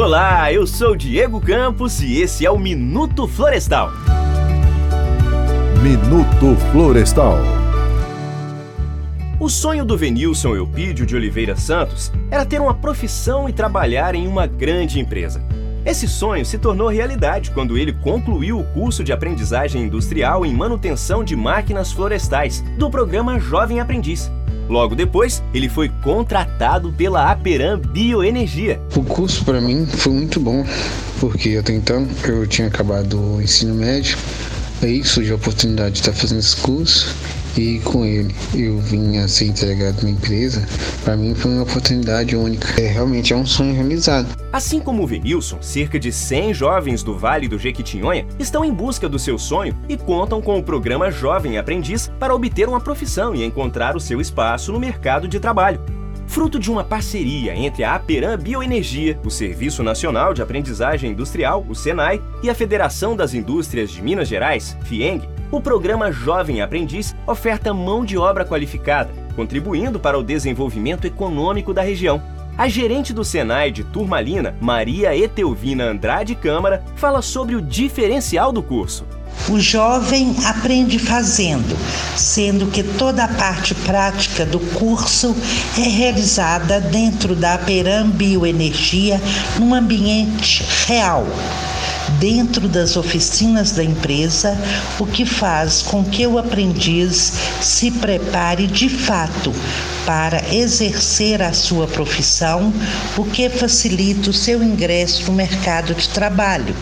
Olá, eu sou Diego Campos e esse é o Minuto Florestal. Minuto Florestal. O sonho do Venilson Eupídio de Oliveira Santos era ter uma profissão e trabalhar em uma grande empresa. Esse sonho se tornou realidade quando ele concluiu o curso de aprendizagem industrial em manutenção de máquinas florestais do programa Jovem Aprendiz. Logo depois, ele foi contratado pela Aperam Bioenergia. O curso para mim foi muito bom, porque até então eu tinha acabado o ensino médio, aí surgiu a oportunidade de estar fazendo esse curso e com ele eu vim a ser entregado na empresa, para mim foi uma oportunidade única. É, realmente é um sonho realizado. Assim como o Venilson, cerca de 100 jovens do Vale do Jequitinhonha estão em busca do seu sonho e contam com o programa Jovem Aprendiz para obter uma profissão e encontrar o seu espaço no mercado de trabalho. Fruto de uma parceria entre a Aperam Bioenergia, o Serviço Nacional de Aprendizagem Industrial, o SENAI, e a Federação das Indústrias de Minas Gerais, FIENG, o programa Jovem Aprendiz oferta mão de obra qualificada, contribuindo para o desenvolvimento econômico da região. A gerente do Senai de Turmalina, Maria Etelvina Andrade Câmara, fala sobre o diferencial do curso. O jovem aprende fazendo, sendo que toda a parte prática do curso é realizada dentro da Aperam Bioenergia num ambiente real, dentro das oficinas da empresa, o que faz com que o aprendiz se prepare de fato para exercer a sua profissão, o que facilita o seu ingresso no mercado de trabalho.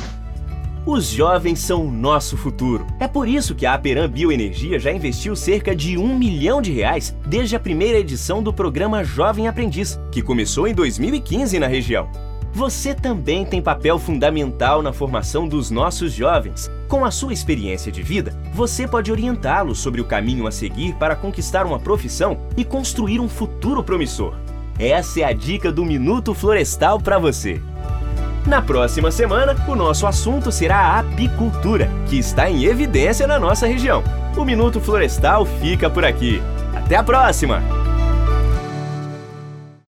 Os jovens são o nosso futuro. É por isso que a Aperam Bioenergia já investiu cerca de um milhão de reais desde a primeira edição do programa Jovem Aprendiz, que começou em 2015 na região. Você também tem papel fundamental na formação dos nossos jovens. Com a sua experiência de vida, você pode orientá-los sobre o caminho a seguir para conquistar uma profissão e construir um futuro promissor. Essa é a dica do Minuto Florestal para você. Na próxima semana, o nosso assunto será a apicultura, que está em evidência na nossa região. O Minuto Florestal fica por aqui. Até a próxima!